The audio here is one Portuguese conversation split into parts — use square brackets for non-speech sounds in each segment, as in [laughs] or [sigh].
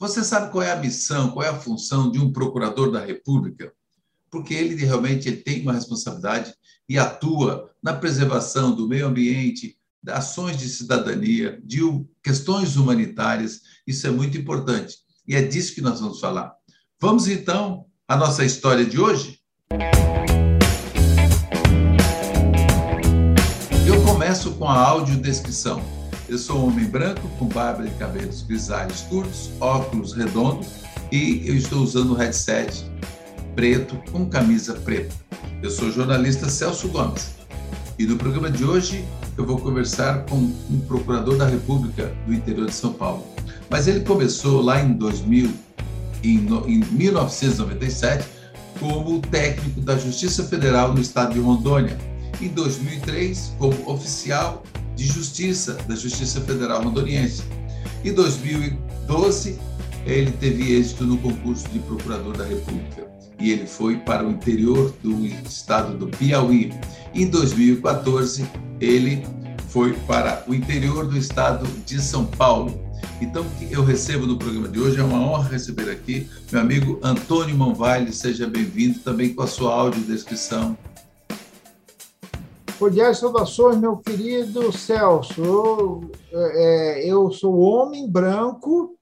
Você sabe qual é a missão, qual é a função de um procurador da República? Porque ele realmente ele tem uma responsabilidade e atua na preservação do meio ambiente, de ações de cidadania, de questões humanitárias. Isso é muito importante. E é disso que nós vamos falar. Vamos então à nossa história de hoje? Eu começo com a audiodescrição. Eu sou um homem branco, com barba e cabelos grisalhos curtos, óculos redondos e eu estou usando um headset preto com camisa preta. Eu sou o jornalista Celso Gomes e no programa de hoje eu vou conversar com um procurador da República do interior de São Paulo. Mas ele começou lá em 2000, em, em 1997, como técnico da Justiça Federal no estado de Rondônia. Em 2003, como oficial de Justiça da Justiça Federal Rondoniense. Em 2012, ele teve êxito no concurso de procurador da República e ele foi para o interior do estado do Piauí. Em 2014, ele foi para o interior do estado de São Paulo. Então, o que eu recebo no programa de hoje é uma honra receber aqui meu amigo Antônio Monvaile. Seja bem-vindo também com a sua audiodescrição. Cordiais saudações, meu querido Celso. Eu, é, eu sou homem branco,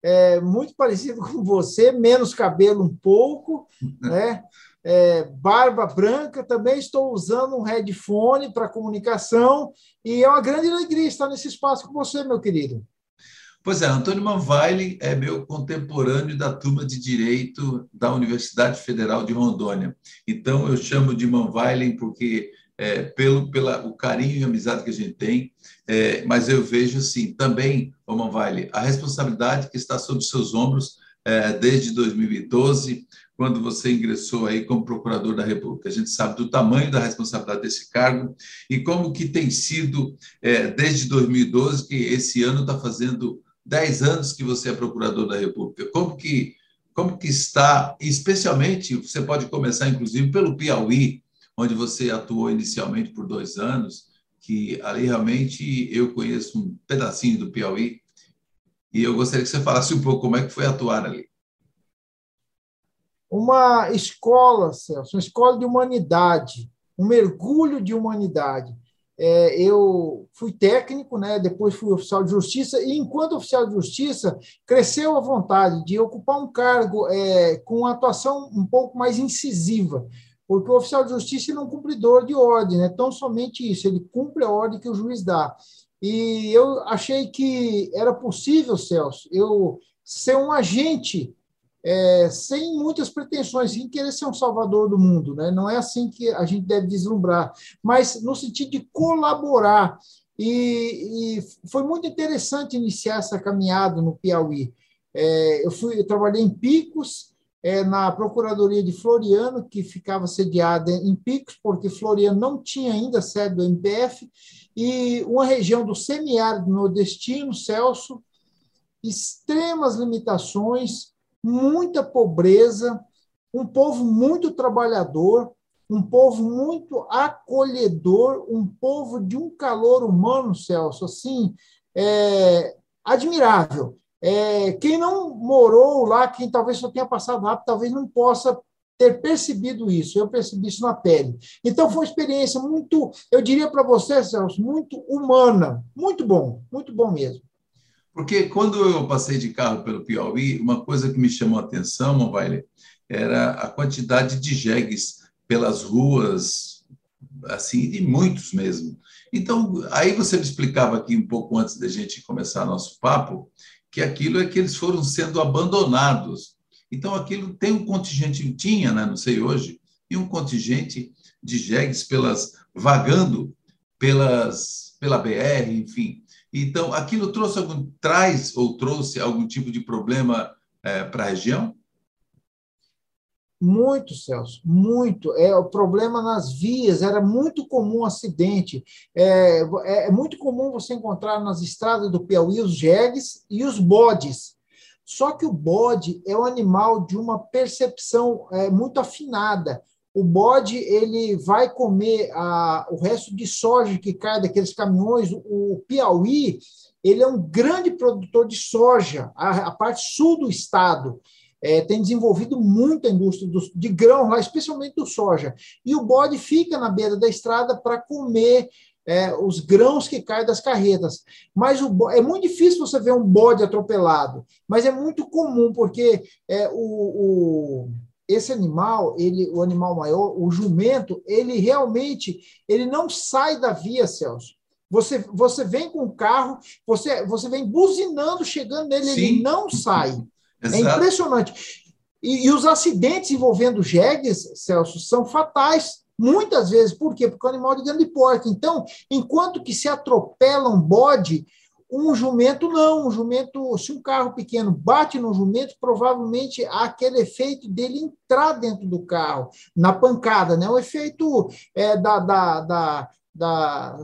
é, muito parecido com você, menos cabelo um pouco, [laughs] né? É, barba branca, também estou usando um headphone para comunicação e é uma grande alegria estar nesse espaço com você, meu querido. Pois é, Antônio Manvaile é meu contemporâneo da turma de Direito da Universidade Federal de Rondônia. Então, eu chamo de Manvaile porque é, pelo pela, o carinho e amizade que a gente tem, é, mas eu vejo, assim, também, ô Manvaile, a responsabilidade que está sobre seus ombros é, desde 2012, quando você ingressou aí como procurador da República. A gente sabe do tamanho da responsabilidade desse cargo e como que tem sido é, desde 2012, que esse ano está fazendo 10 anos que você é procurador da República. Como que, como que está, especialmente, você pode começar, inclusive, pelo Piauí, onde você atuou inicialmente por dois anos, que ali realmente eu conheço um pedacinho do Piauí, e eu gostaria que você falasse um pouco como é que foi atuar ali. Uma escola, Celso, uma escola de humanidade, um mergulho de humanidade é, eu fui técnico, né? depois fui oficial de justiça, e enquanto oficial de justiça, cresceu a vontade de ocupar um cargo é, com atuação um pouco mais incisiva, porque o oficial de justiça é um cumpridor de ordem, né? tão somente isso, ele cumpre a ordem que o juiz dá. E eu achei que era possível, Celso, eu ser um agente é, sem muitas pretensões, sem querer ser um salvador do mundo, né? não é assim que a gente deve deslumbrar, mas no sentido de colaborar. E, e foi muito interessante iniciar essa caminhada no Piauí. É, eu, fui, eu trabalhei em Picos, é, na Procuradoria de Floriano, que ficava sediada em Picos, porque Floriano não tinha ainda sede do MPF, e uma região do semiárido nordestino, Celso, extremas limitações, muita pobreza, um povo muito trabalhador, um povo muito acolhedor, um povo de um calor humano, Celso, assim, é, admirável. É, quem não morou lá, quem talvez só tenha passado lá, talvez não possa ter percebido isso. Eu percebi isso na pele. Então, foi uma experiência muito, eu diria para você, Celso, muito humana. Muito bom, muito bom mesmo. Porque quando eu passei de carro pelo Piauí, uma coisa que me chamou a atenção, Mobaile, era a quantidade de jegues pelas ruas, assim, de muitos mesmo. Então, aí você me explicava aqui um pouco antes da gente começar nosso papo, que aquilo é que eles foram sendo abandonados. Então, aquilo tem um contingente, tinha, né, não sei hoje, e um contingente de jegues pelas, vagando pelas, pela BR, enfim, então, aquilo trouxe algum, traz ou trouxe algum tipo de problema é, para a região? Muito, Celso, muito. É o problema nas vias, era muito comum acidente. É, é, é muito comum você encontrar nas estradas do Piauí os jegues e os bodes. Só que o bode é um animal de uma percepção é, muito afinada. o bode ele vai comer a, o resto de soja que cai daqueles caminhões. O Piauí ele é um grande produtor de soja, a, a parte sul do estado. É, tem desenvolvido muito a indústria do, de grão lá, especialmente do soja. E o bode fica na beira da estrada para comer é, os grãos que caem das carretas. Mas o, é muito difícil você ver um bode atropelado, mas é muito comum, porque é, o, o, esse animal, ele, o animal maior, o jumento, ele realmente ele não sai da via, Celso. Você, você vem com o carro, você, você vem buzinando, chegando nele, Sim. ele não sai. É impressionante. E, e, os acidentes envolvendo jegues, Celso, são fatais. Muitas vezes, por quê? Porque o animal é de grande porte. Então, enquanto que se atropela um bode, um jumento não. Um jumento, se um carro pequeno bate no jumento, provavelmente há aquele efeito dele entrar dentro do carro, na pancada, né? O efeito é, da, da, da da,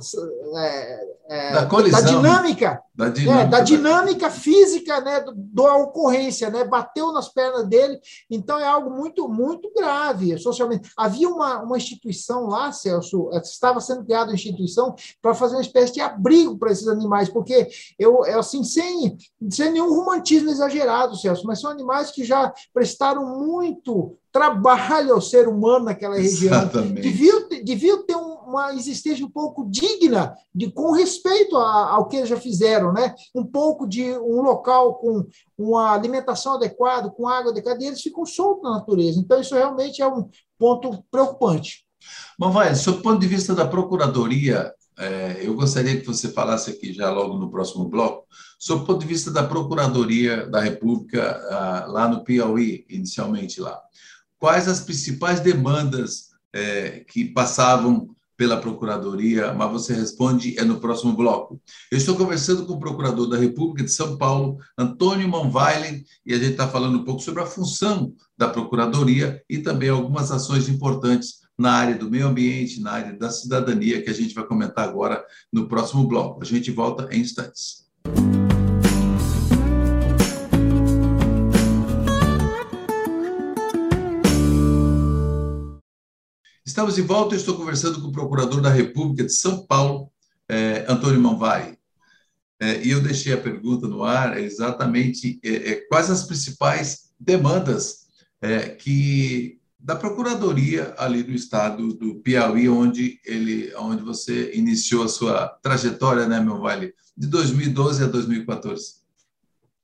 é, é, da, colisão, da, dinâmica, da dinâmica, é, da dinâmica física né, da ocorrência, né, bateu nas pernas dele, então é algo muito, muito grave socialmente. Havia uma, uma instituição lá, Celso, é, estava sendo criada uma instituição para fazer uma espécie de abrigo para esses animais, porque eu, assim, sem, sem nenhum romantismo exagerado, Celso, mas são animais que já prestaram muito trabalho ao ser humano naquela região. Exatamente. Devia, devia ter um, uma existência um pouco digna, de com respeito a, ao que já fizeram, né? um pouco de um local com uma alimentação adequada, com água adequada, e eles ficam soltos na natureza. Então, isso realmente é um ponto preocupante. Vai, sob o ponto de vista da Procuradoria, é, eu gostaria que você falasse aqui já logo no próximo bloco, sob o ponto de vista da Procuradoria da República, ah, lá no Piauí, inicialmente lá quais as principais demandas é, que passavam pela Procuradoria, mas você responde é no próximo bloco. Eu estou conversando com o Procurador da República de São Paulo, Antônio Manweilen, e a gente está falando um pouco sobre a função da Procuradoria e também algumas ações importantes na área do meio ambiente, na área da cidadania, que a gente vai comentar agora no próximo bloco. A gente volta em instantes. Estamos de volta, eu estou conversando com o Procurador da República de São Paulo, é, Antônio Manvai. É, e eu deixei a pergunta no ar exatamente é, é, quais as principais demandas que da Procuradoria ali do estado do Piauí, onde ele, onde você iniciou a sua trajetória, né, meu vale, de 2012 a 2014.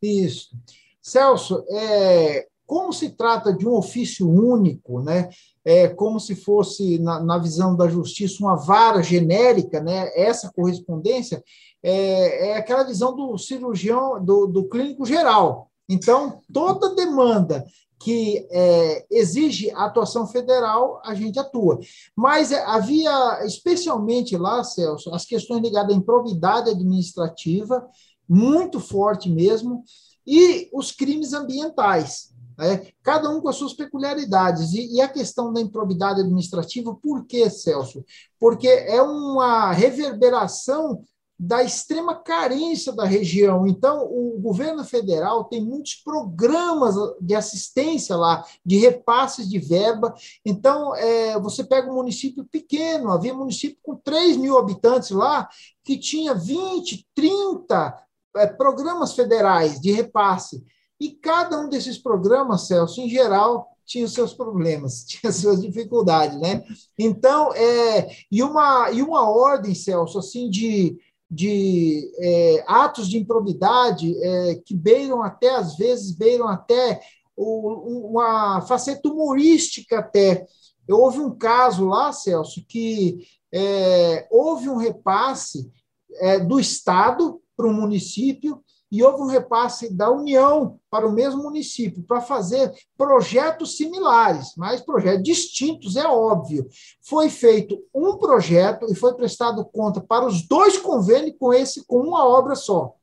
Isso. Celso, é, como se trata de um ofício único, né, é como se fosse, na, na visão da justiça, uma vara genérica, né, essa correspondência é, é aquela visão do cirurgião, do, do clínico geral. Então, toda demanda que é, exige atuação federal, a gente atua. Mas é, havia, especialmente lá, Celso, as questões ligadas à improbidade administrativa, muito forte mesmo, e os crimes ambientais. Né? cada um com as suas peculiaridades. E, e, a questão da improbidade administrativa, por que, Celso? Porque é uma reverberação da extrema carência da região. Então, o governo federal tem muitos programas de assistência lá, de repasses de verba. Então, é, você pega um município pequeno, havia município com 3 mil habitantes lá, que tinha 20, 30 é, programas federais de repasse. E cada um desses programas, Celso, em geral, tinha os seus problemas, [laughs] tinha as suas dificuldades, né? Então, é, e, uma, e uma ordem, Celso, assim, de, de é, atos de improbidade é, que beiram até, às vezes, beiram até o, uma faceta humorística até. Houve um caso lá, Celso, que é, houve um repasse é, do Estado para o município e houve um repasse da União para o mesmo município para fazer projetos similares, mas projetos distintos, é óbvio. Foi feito um projeto e foi prestado conta para os dois convênios com esse com uma obra só.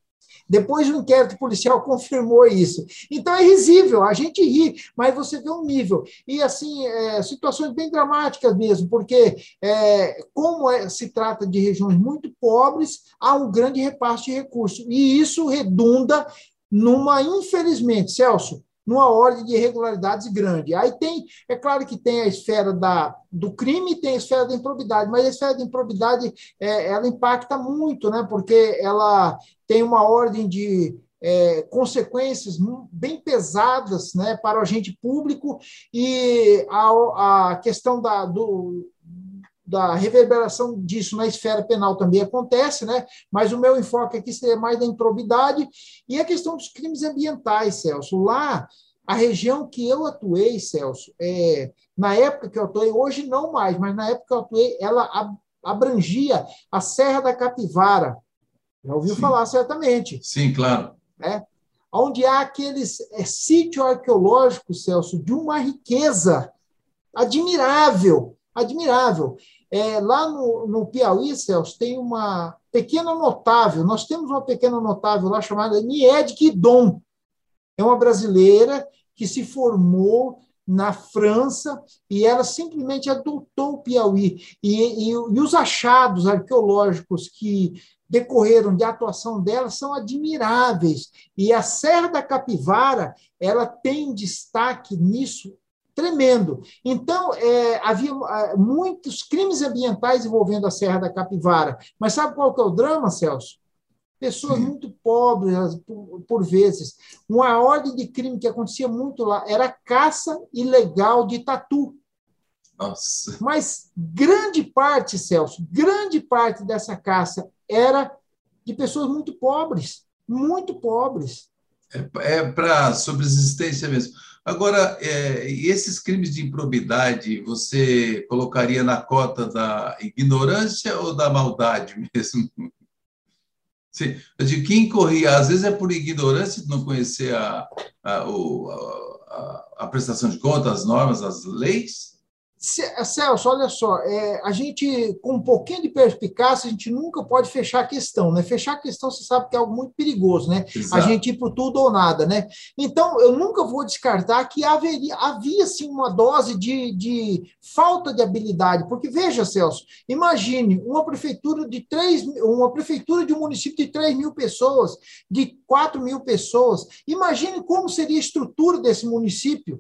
Depois o inquérito policial confirmou isso. Então é risível, a gente ri, mas você vê um nível. E, assim, é, situações bem dramáticas mesmo, porque, é, como é, se trata de regiões muito pobres, há um grande repasse de recursos. E isso redunda numa, infelizmente, Celso, numa ordem de irregularidades grande. Aí tem, é claro que tem a esfera da, do crime e tem a esfera da improbidade, mas a esfera da improbidade é, ela impacta muito, né? porque ela tem uma ordem de é, consequências bem pesadas né, para o agente público e a, a questão da, do, da reverberação disso na esfera penal também acontece, né? mas o meu enfoque aqui seria mais da improbidade e a questão dos crimes ambientais, Celso. Lá, a região que eu atuei, Celso, é, na época que eu atuei, hoje não mais, mas na época que eu atuei, ela abrangia a Serra da Capivara. Já ouviu Sim. falar certamente. Sim, claro. É, onde há aqueles é, sítio arqueológico, Celso, de uma riqueza admirável, admirável. É, lá no, no Piauí, Celso, tem uma pequena notável, nós temos uma pequena notável lá chamada Nied Guidon. É uma brasileira que se formou na França e ela simplesmente adotou o Piauí. E, e, e os achados arqueológicos que decorreram de atuação dela são admiráveis. E a Serra da Capivara ela tem destaque nisso tremendo. Então, é, havia é, muitos crimes ambientais envolvendo a Serra da Capivara. Mas sabe qual que é o drama, Celso? Pessoas Sim. muito pobres, por, por, vezes. Uma ordem de crime que acontecia muito lá era caça ilegal de tatu. Nossa. Mas grande parte, Celso, grande parte dessa caça era de pessoas muito pobres, muito pobres. É, é para subsistência mesmo. Agora, é, esses crimes de improbidade, você colocaria na cota da ignorância ou da maldade mesmo? [laughs] Sim, de quem corria, às vezes é por ignorância de não conhecer a, a, a, a prestação de contas, as normas, as leis, Celso, olha só, é, a gente, com um pouquinho de perspicácia, a gente nunca pode fechar a questão, né? Fechar a questão, você sabe que é algo muito perigoso, né? Exato. A gente ir para tudo ou nada, né? Então, eu nunca vou descartar que haveria, havia, sim, uma dose de, de falta de habilidade, porque, veja, Celso, imagine uma prefeitura de três, uma prefeitura de um município de 3 mil pessoas, de 4 mil pessoas, imagine como seria a estrutura desse município,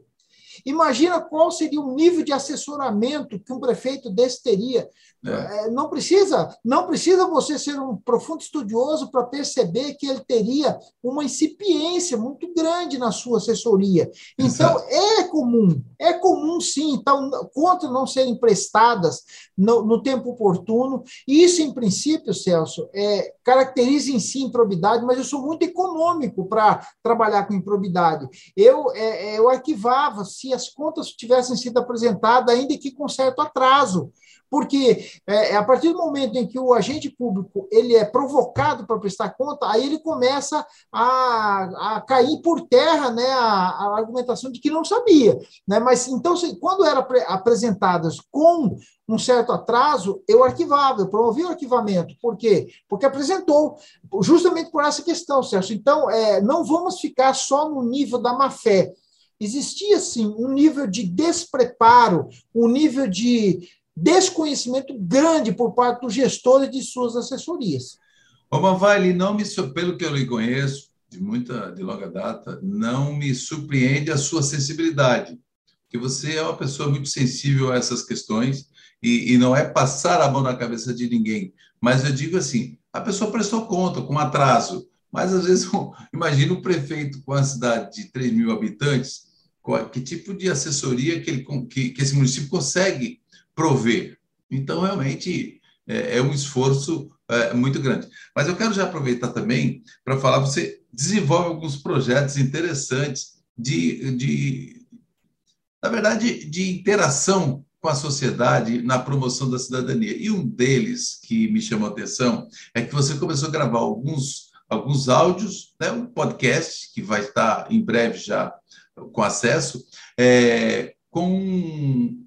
Imagina qual seria o nível de assessoramento que um prefeito desse teria. É. é. Não precisa, não precisa você ser um profundo estudioso para perceber que ele teria uma incipiência muito grande na sua assessoria. Então Exato. é comum, é comum sim. Então contas não serem prestadas no, no, tempo oportuno. E isso, em princípio, Celso, é, caracteriza em si improbidade, mas eu sou muito econômico para trabalhar com improbidade. Eu, é, é, eu arquivava se as contas tivessem sido apresentadas, ainda que com certo atraso porque é, é, a partir do momento em que o agente público ele é provocado para prestar conta, aí ele começa a, a cair por terra né, a, a argumentação de que não sabia. Né? Mas então, quando eram apresentadas com um certo atraso, eu arquivava, eu promovia o arquivamento. Por quê? Porque apresentou, justamente por essa questão, Celso. Então, é, não vamos ficar só no nível da má-fé. Existia, sim, um nível de despreparo, um nível de desconhecimento grande por parte dos gestores de suas assessorias. Ô, Mavali, não me, pelo que eu lhe conheço, de muita, de longa data, não me surpreende a sua sensibilidade, porque você é uma pessoa muito sensível a essas questões e, e não é passar a mão na cabeça de ninguém, mas eu digo assim, a pessoa prestou conta com atraso, mas às vezes [laughs] imagina o prefeito com a cidade de 3 mil habitantes, que tipo de assessoria que, ele, que, que esse município consegue prover. Então, realmente, é, é um esforço é, muito grande. Mas eu quero já aproveitar também para falar, você desenvolve alguns projetos interessantes de, de, na verdade, de interação com a sociedade na promoção da cidadania. E um deles que me chamou a atenção é que você começou a gravar alguns, alguns áudios, né, um podcast que vai estar em breve já com acesso, é, com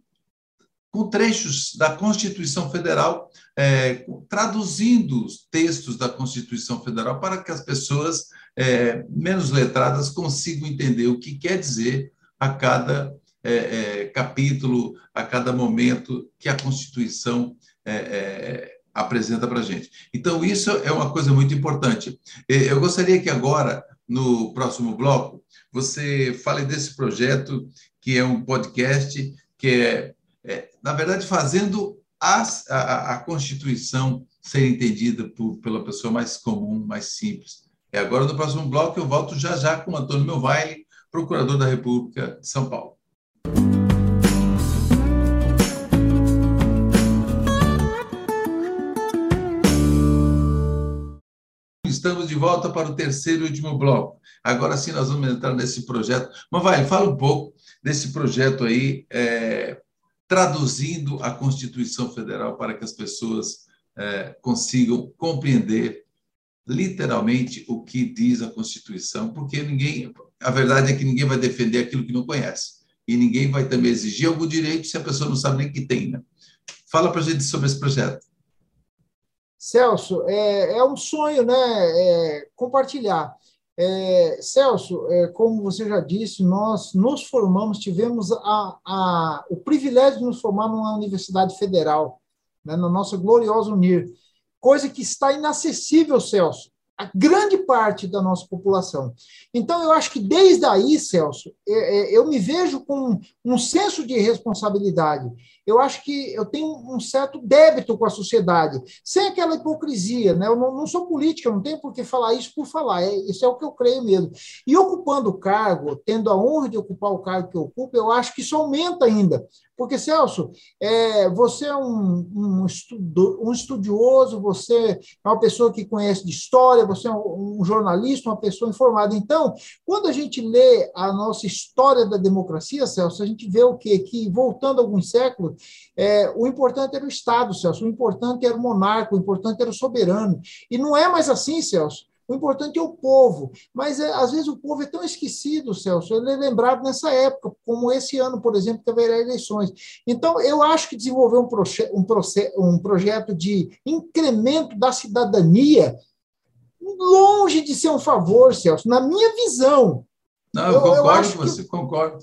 com trechos da Constituição Federal, é, traduzindo os textos da Constituição Federal para que as pessoas é, menos letradas consigam entender o que quer dizer a cada é, é capítulo, a cada momento que a Constituição é, é, apresenta para a gente. Então, isso é uma coisa muito importante. Eu gostaria que agora no próximo bloco, você fale desse projeto que é um podcast que é na verdade, fazendo a, a, a Constituição ser entendida por, pela pessoa mais comum, mais simples. E agora, no próximo bloco, eu volto já já com o Antônio Melvaile, procurador da República de São Paulo. Estamos de volta para o terceiro e último bloco. Agora sim nós vamos entrar nesse projeto. Mas vai, fala um pouco desse projeto aí, é, traduzindo a Constituição Federal para que as pessoas é, consigam compreender literalmente o que diz a Constituição, porque ninguém, a verdade é que ninguém vai defender aquilo que não conhece e ninguém vai também exigir algum direito se a pessoa não sabe nem que tem. Né? Fala para a gente sobre esse projeto. Celso, é, é um sonho, né? É, compartilhar. É, Celso, é, como você já disse, nós nos formamos, tivemos a, a, o privilégio de nos formar numa universidade federal, né, na nossa gloriosa Unir, coisa que está inacessível, Celso, a grande parte da nossa população. Então, eu acho que desde aí, Celso, é, é, eu me vejo com um senso de responsabilidade. Eu acho que eu tenho um certo débito com a sociedade, sem aquela hipocrisia. Né? Eu não, sou política, não tenho por que falar isso por falar, é, isso é o que eu creio mesmo. E ocupando o cargo, tendo a honra de ocupar o cargo que eu ocupo, eu acho que isso aumenta ainda porque, Celso, é, você é um, um, estudo, um, estudioso, você é uma pessoa que conhece de história, você é um, um, jornalista, uma pessoa informada. Então, quando a gente lê a nossa história da democracia, Celso, a gente vê o quê? Que, voltando alguns séculos, é, o importante era o Estado, Celso, o importante era o monarca, o importante era o soberano. E não é mais assim, Celso. O importante é o povo. Mas, é, às vezes, o povo é tão esquecido, Celso. Ele é lembrado nessa época, como esse ano, por exemplo, que haverá eleições. Então, eu acho que desenvolver um, proje um, um projeto de incremento da cidadania, longe de ser um favor, Celso, na minha visão. Não, eu, eu concordo com você, concordo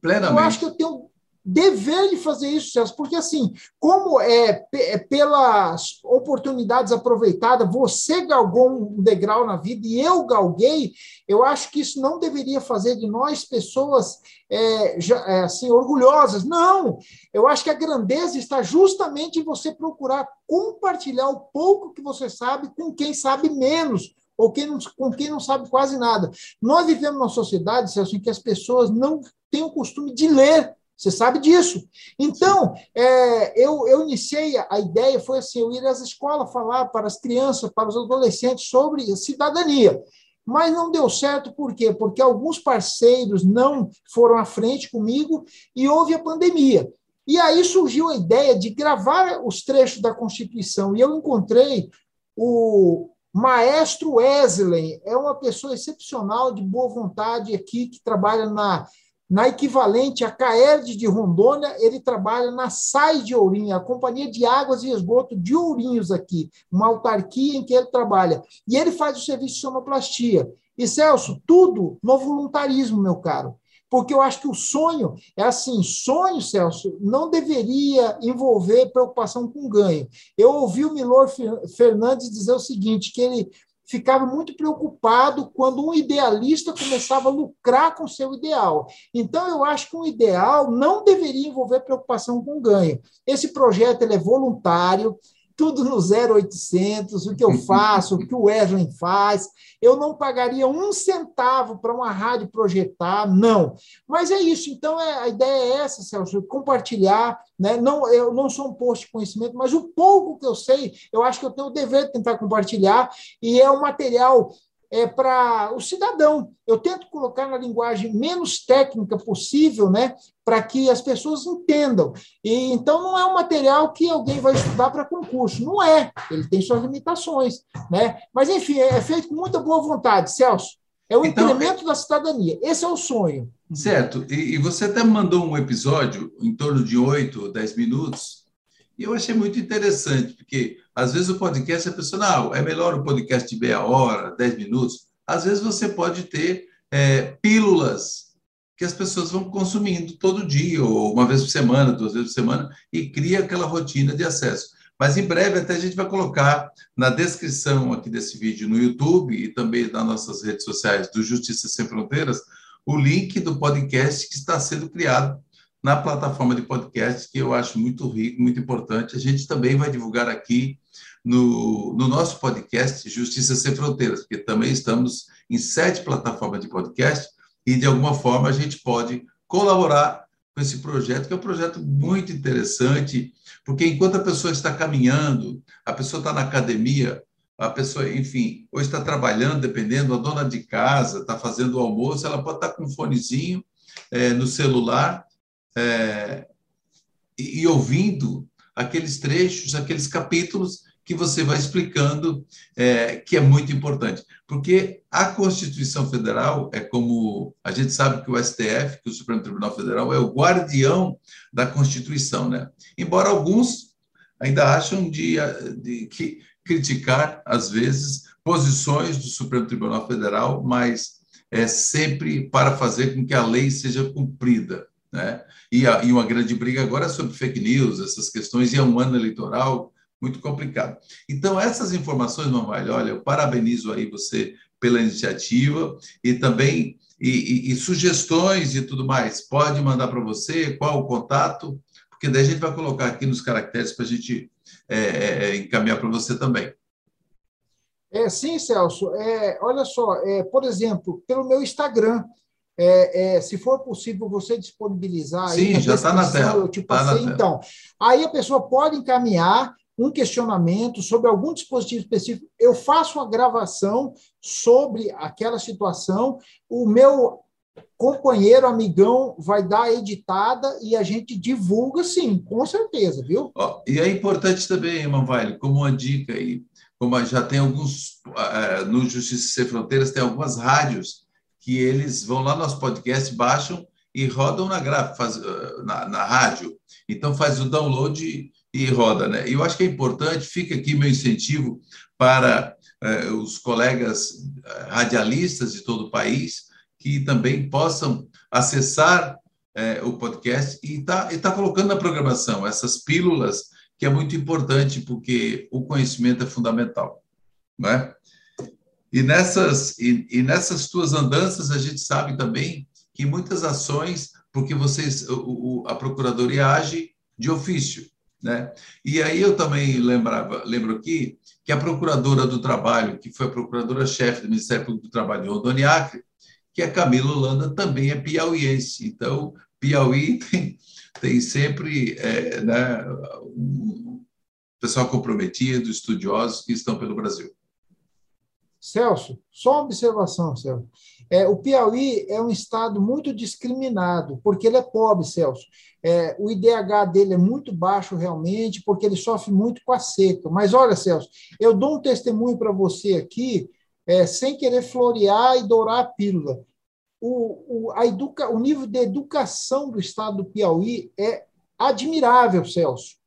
plenamente. Eu acho que eu tenho dever de fazer isso, Celso, porque assim, como é, é pelas oportunidades aproveitadas, você galgou um degrau na vida e eu galguei, eu acho que isso não deveria fazer de nós pessoas é, já, é, assim orgulhosas. Não, eu acho que a grandeza está justamente em você procurar compartilhar o pouco que você sabe com quem sabe menos, ou quem não, com quem não sabe quase nada. Nós vivemos numa sociedade, Celso, em que as pessoas não têm o costume de ler. Você sabe disso. Então, é, eu, eu iniciei a ideia, foi assim, eu ir às escolas falar para as crianças, para os adolescentes sobre cidadania. Mas não deu certo, por quê? Porque alguns parceiros não foram à frente comigo e houve a pandemia. E aí surgiu a ideia de gravar os trechos da Constituição. E eu encontrei o maestro Wesley, é uma pessoa excepcional, de boa vontade aqui, que trabalha na na equivalente a CAERD de Rondônia, ele trabalha na SAI de Ourinho, a Companhia de Águas e Esgoto de Ourinhos aqui, uma autarquia em que ele trabalha. E ele faz o serviço de sonoplastia. E, Celso, tudo no voluntarismo, meu caro. Porque eu acho que o sonho é assim: sonho, Celso, não deveria envolver preocupação com ganho. Eu ouvi o Milor Fernandes dizer o seguinte: que ele ficava muito preocupado quando um idealista começava a lucrar com seu ideal. Então, eu acho que um ideal não deveria envolver preocupação com ganho. Esse projeto ele é voluntário, tudo no 0800, o que eu faço, o que o Wesley faz. Eu não pagaria um centavo para uma rádio projetar, não. Mas é isso. Então, é, a ideia é essa, Celso, compartilhar. Né? Não, eu não sou um posto de conhecimento, mas o pouco que eu sei, eu acho que eu tenho o dever de tentar compartilhar. E é um material é, para o cidadão. Eu tento colocar na linguagem menos técnica possível, né, para que as pessoas entendam. E então não é um material que alguém vai estudar para concurso, não é. Ele tem suas limitações, né? Mas enfim, é feito com muita boa vontade, Celso. É o então, incremento da cidadania. Esse é o sonho. Certo. E, e você até mandou um episódio em torno de oito ou dez minutos e eu achei muito interessante, porque às vezes o podcast, a pessoa, não, é melhor o podcast de meia hora, dez minutos. Às vezes você pode ter é, pílulas que as pessoas vão consumindo todo dia, ou uma vez por semana, duas vezes por semana, e cria aquela rotina de acesso. Mas em breve até a gente vai colocar na descrição aqui desse vídeo no YouTube e também nas nossas redes sociais do Justiça Sem Fronteiras o link do podcast que está sendo criado na plataforma de podcast, que eu acho muito rico, muito importante. A gente também vai divulgar aqui no, no nosso podcast Justiça Sem Fronteiras, porque também estamos em sete plataformas de podcast e, de alguma forma, a gente pode colaborar com esse projeto, que é um projeto muito interessante, porque enquanto a pessoa está caminhando, a pessoa está na academia, a pessoa, enfim, ou está trabalhando, dependendo, a dona de casa está fazendo o almoço, ela pode estar com um fonezinho é, no celular é, e, e ouvindo aqueles trechos, aqueles capítulos que você vai explicando, é, que é muito importante. Porque a Constituição Federal é como a gente sabe que o STF, que o Supremo Tribunal Federal, é o guardião da Constituição, né? Embora alguns ainda acham de, de que criticar, às vezes, posições do Supremo Tribunal Federal, mas é sempre para fazer com que a lei seja cumprida. Né? E, a, e uma grande briga agora sobre fake news, essas questões, e é um ano eleitoral, muito complicado. Então, essas informações, Mamalho, olha, eu parabenizo aí você pela iniciativa e também e, e, e sugestões e tudo mais. Pode mandar para você qual o contato, porque daí a gente vai colocar aqui nos caracteres para a gente é, é, é, encaminhar para você também. É, sim, Celso. É, olha só, é, por exemplo, pelo meu Instagram, é, é, se for possível você disponibilizar. Sim, já está na tela. Eu te passei, tá então. Aí a pessoa pode encaminhar um questionamento sobre algum dispositivo específico, eu faço uma gravação sobre aquela situação, o meu companheiro, amigão, vai dar editada e a gente divulga, sim, com certeza, viu? Oh, e é importante também, Manvalho, como uma dica aí, como já tem alguns, uh, no Justiça Sem Fronteiras, tem algumas rádios que eles vão lá no nosso podcast, baixam e rodam na, faz, uh, na, na rádio. Então, faz o download e roda. Né? E eu acho que é importante, fica aqui meu incentivo para eh, os colegas eh, radialistas de todo o país que também possam acessar eh, o podcast e está tá colocando na programação essas pílulas, que é muito importante, porque o conhecimento é fundamental. Não é? E nessas, e, e nessas tuas andanças, a gente sabe também que muitas ações, porque vocês, o, a Procuradoria age de ofício, né? E aí eu também lembrava, lembro aqui que a procuradora do trabalho, que foi a procuradora-chefe do Ministério Público do Trabalho de Rondônia que é Camila Holanda, também é piauiense. Então, Piauí [laughs] tem, tem sempre é, né, um pessoal comprometido, estudiosos que estão pelo Brasil. Celso, só uma observação, Celso. É, o Piauí é um estado muito discriminado, porque ele é pobre, Celso. É, o IDH dele é muito baixo realmente, porque ele sofre muito com a seca. Mas olha, Celso, eu dou um testemunho para você aqui, é, sem querer florear e dourar a pílula. O, o, a educa, o nível de educação do estado do Piauí é admirável, Celso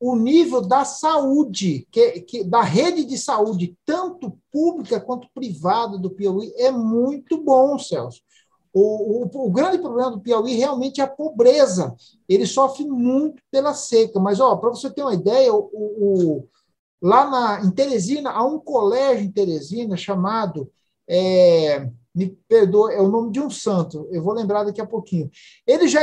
o nível da saúde, que, que, da rede de saúde, tanto pública quanto privada do Piauí, é muito bom, Celso. O, o, o, grande problema do Piauí realmente é a pobreza. Ele sofre muito pela seca. Mas, para você ter uma ideia, o, o, lá na, em Teresina, há um colégio em Teresina chamado é, me perdoa, é o nome de um santo, eu vou lembrar daqui a pouquinho. Ele já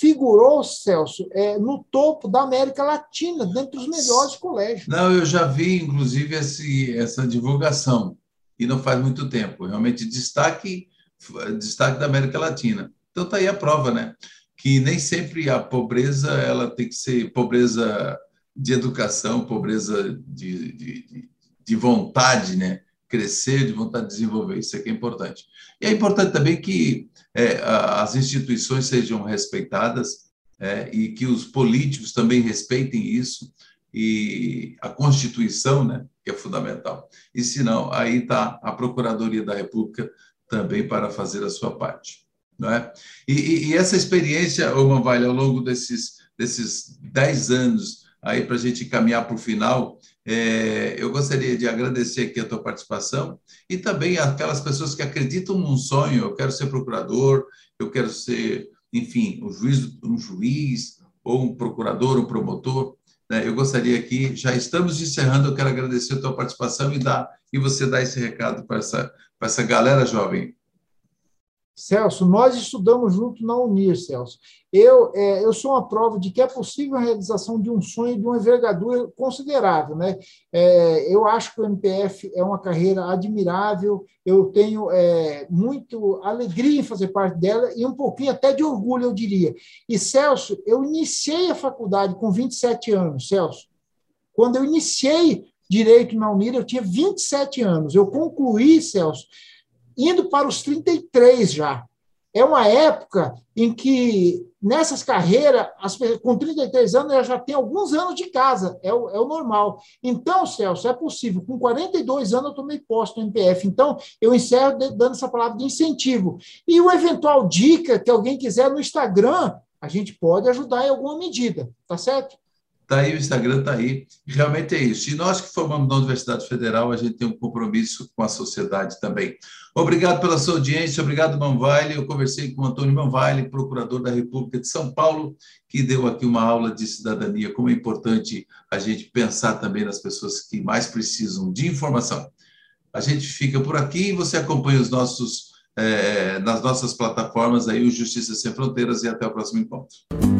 figurou, Celso, é, no topo da América Latina, dentre os melhores colégios. Não, eu já vi, inclusive, esse, essa divulgação, e não faz muito tempo. Realmente, destaque, destaque da América Latina. Então, está aí a prova, né? Que nem sempre a pobreza ela tem que ser pobreza de educação, pobreza de, de, de vontade, né? Crescer, de vontade de desenvolver. Isso aqui é importante. E é importante também que é, as instituições sejam respeitadas é, e que os políticos também respeitem isso e a Constituição, né, que é fundamental. E se não, aí está a Procuradoria da República também para fazer a sua parte. Não é? e, e, e essa experiência, Oma Vale, ao longo desses, desses dez anos, aí para a gente caminhar para o final, é, eu gostaria de agradecer aqui a tua participação e também aquelas pessoas que acreditam num sonho. Eu quero ser procurador, eu quero ser, enfim, um juiz, um juiz ou um procurador, um promotor. né, eu gostaria aqui, já estamos encerrando, eu quero agradecer a tua participação e, dar, e você dar esse recado para essa, para essa galera jovem. Celso, nós estudamos junto na Unir, Celso. Eu, é, eu sou uma prova de que é possível a realização de um sonho de uma envergadura considerável. Né? É, eu acho que o MPF é uma carreira admirável, eu tenho é, muito alegria em fazer parte dela e um pouquinho até de orgulho, eu diria. E, Celso, eu iniciei a faculdade com 27 anos, Celso. Quando eu iniciei Direito na Unir, eu tinha 27 anos. Eu concluí, Celso, indo para os 33 já. É uma época em que, nessas carreiras, as, com 33 anos, eu já tenho alguns anos de casa, é o, é o normal. Então, Celso, é possível. Com 42 anos, eu tomei posto no MPF. Então, eu encerro dando essa palavra de incentivo. E uma eventual dica que alguém quiser no Instagram, a gente pode ajudar em alguma medida, tá certo? Está aí, o Instagram está aí. Realmente é isso. E nós que formamos na Universidade Federal, a gente tem um compromisso com a sociedade também. Obrigado pela sua audiência, obrigado, Manvale. Eu conversei com o Antônio Manvale, procurador da República de São Paulo, que deu aqui uma aula de cidadania, como é importante a gente pensar também nas pessoas que mais precisam de informação. A gente fica por aqui e você acompanha os nossos, é, nas nossas plataformas aí, o Justiça Sem Fronteiras, e até o próximo encontro.